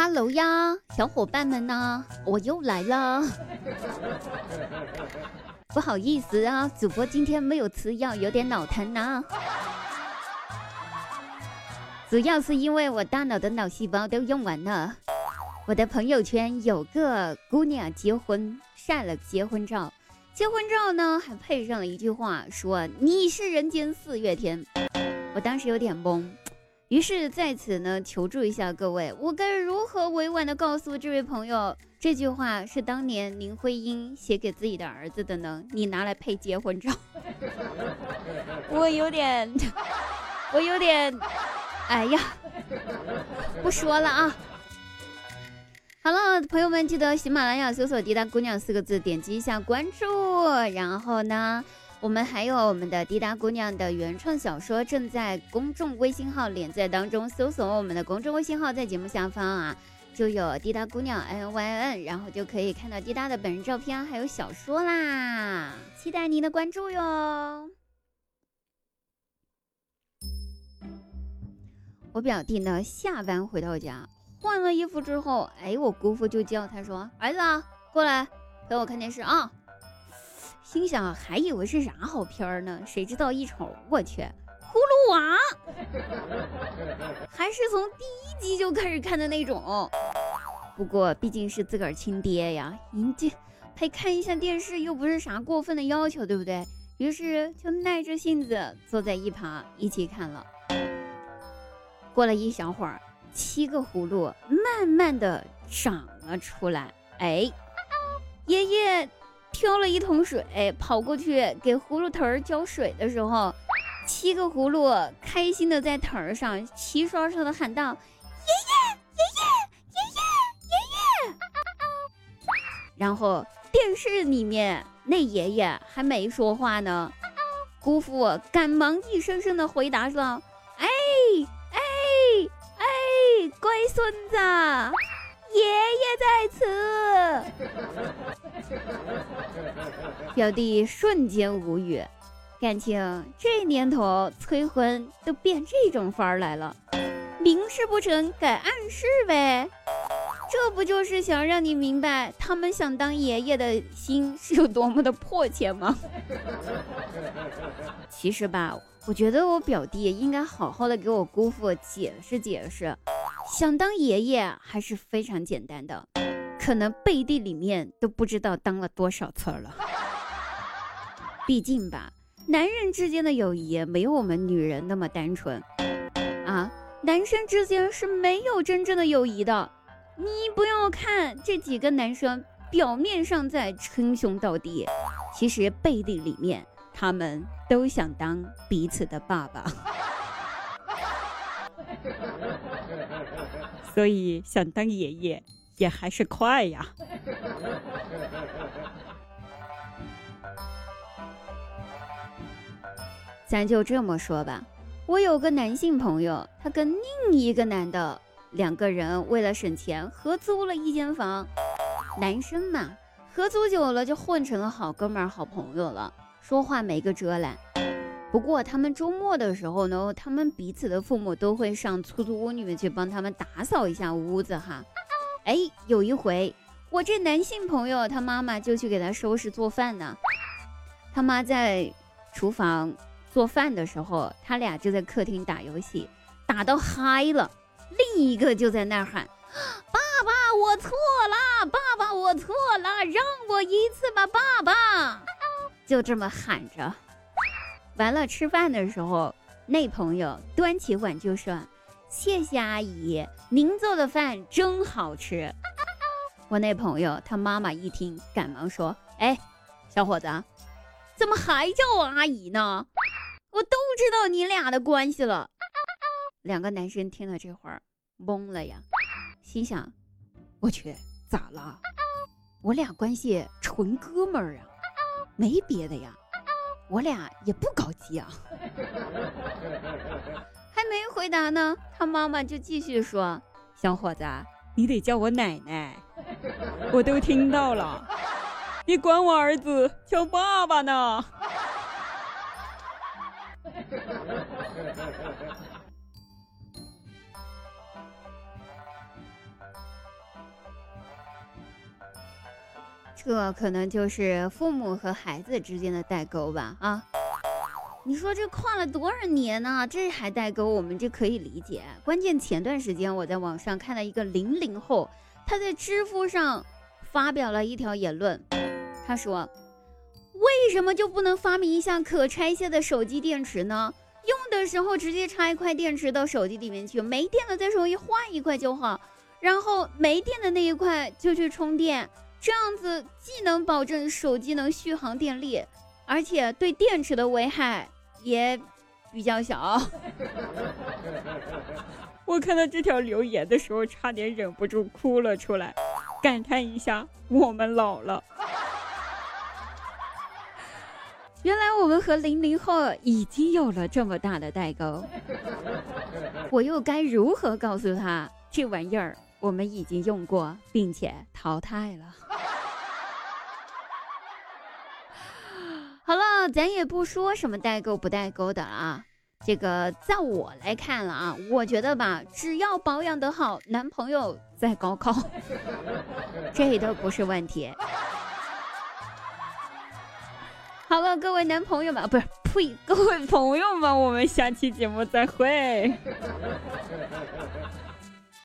哈喽呀，小伙伴们呢？我又来了。不好意思啊，主播今天没有吃药，有点脑疼呢。主要是因为我大脑的脑细胞都用完了。我的朋友圈有个姑娘结婚，晒了结婚照，结婚照呢还配上了一句话，说你是人间四月天。我当时有点懵。于是在此呢，求助一下各位，我该如何委婉的告诉这位朋友，这句话是当年林徽因写给自己的儿子的呢？你拿来配结婚照，我有点，我有点，哎呀，不说了啊。好了，朋友们，记得喜马拉雅搜索“滴答姑娘”四个字，点击一下关注，然后呢。我们还有我们的滴答姑娘的原创小说正在公众微信号连载当中，搜索我们的公众微信号，在节目下方啊，就有滴答姑娘 N Y N，然后就可以看到滴答的本人照片，还有小说啦，期待您的关注哟。我表弟呢，下班回到家，换了衣服之后，哎，我姑父就叫他说：“儿子，过来陪我看电视啊。”心想还以为是啥好片呢，谁知道一瞅，我去，葫芦娃，还是从第一集就开始看的那种。不过毕竟是自个儿亲爹呀，人家陪看一下电视又不是啥过分的要求，对不对？于是就耐着性子坐在一旁一起看了。过了一小会儿，七个葫芦慢慢的长了出来。哎，爷爷。挑了一桶水，跑过去给葫芦藤浇水的时候，七个葫芦开心的在藤上齐刷刷的喊道：“爷爷，爷爷，爷爷，爷爷！”然后电视里面那爷爷还没说话呢，姑父赶忙一声声的回答说：“哎哎哎，乖孙子。”爷爷在此，表弟瞬间无语，感情这年头催婚都变这种法儿来了，明示不成改暗示呗，这不就是想让你明白他们想当爷爷的心是有多么的迫切吗？其实吧，我觉得我表弟应该好好的给我姑父解释解释。想当爷爷还是非常简单的，可能背地里面都不知道当了多少次了。毕竟吧，男人之间的友谊没有我们女人那么单纯啊，男生之间是没有真正的友谊的。你不要看这几个男生表面上在称兄道弟，其实背地里面他们都想当彼此的爸爸。所以想当爷爷也还是快呀。咱就这么说吧，我有个男性朋友，他跟另一个男的两个人为了省钱合租了一间房。男生嘛，合租久了就混成了好哥们儿、好朋友了，说话没个遮拦。不过他们周末的时候呢，他们彼此的父母都会上出租屋里面去帮他们打扫一下屋子哈。哎，有一回我这男性朋友他妈妈就去给他收拾做饭呢。他妈在厨房做饭的时候，他俩就在客厅打游戏，打到嗨了。另一个就在那儿喊：“ 爸爸，我错了，爸爸，我错了，让我一次吧，爸爸。”就这么喊着。完了，吃饭的时候，那朋友端起碗就说：“谢谢阿姨，您做的饭真好吃。”我那朋友他妈妈一听，赶忙说：“哎，小伙子，怎么还叫我阿姨呢？我都知道你俩的关系了。”两个男生听了这会儿懵了呀，心想：“我去，咋了？我俩关系纯哥们儿啊，没别的呀。”我俩也不搞基啊，回答呢？他妈妈就继续说小伙子你得叫我奶奶。我都听到了。你管我儿子叫爸爸呢。这可能就是父母和孩子之间的代沟吧啊。你说这跨了多少年呢？这还代沟，我们这可以理解。关键前段时间我在网上看到一个零零后，他在知乎上发表了一条言论，他说：“为什么就不能发明一下可拆卸的手机电池呢？用的时候直接插一块电池到手机里面去，没电了再重新换一块就好，然后没电的那一块就去充电。”这样子既能保证手机能续航电力，而且对电池的危害也比较小。我看到这条留言的时候，差点忍不住哭了出来，感叹一下：我们老了。原来我们和零零后已经有了这么大的代沟。我又该如何告诉他这玩意儿？我们已经用过，并且淘汰了。咱也不说什么代沟不代沟的啊。这个在我来看了啊，我觉得吧，只要保养得好，男朋友在高考，这都不是问题。好了，各位男朋友们，不是呸，各位朋友们，我们下期节目再会。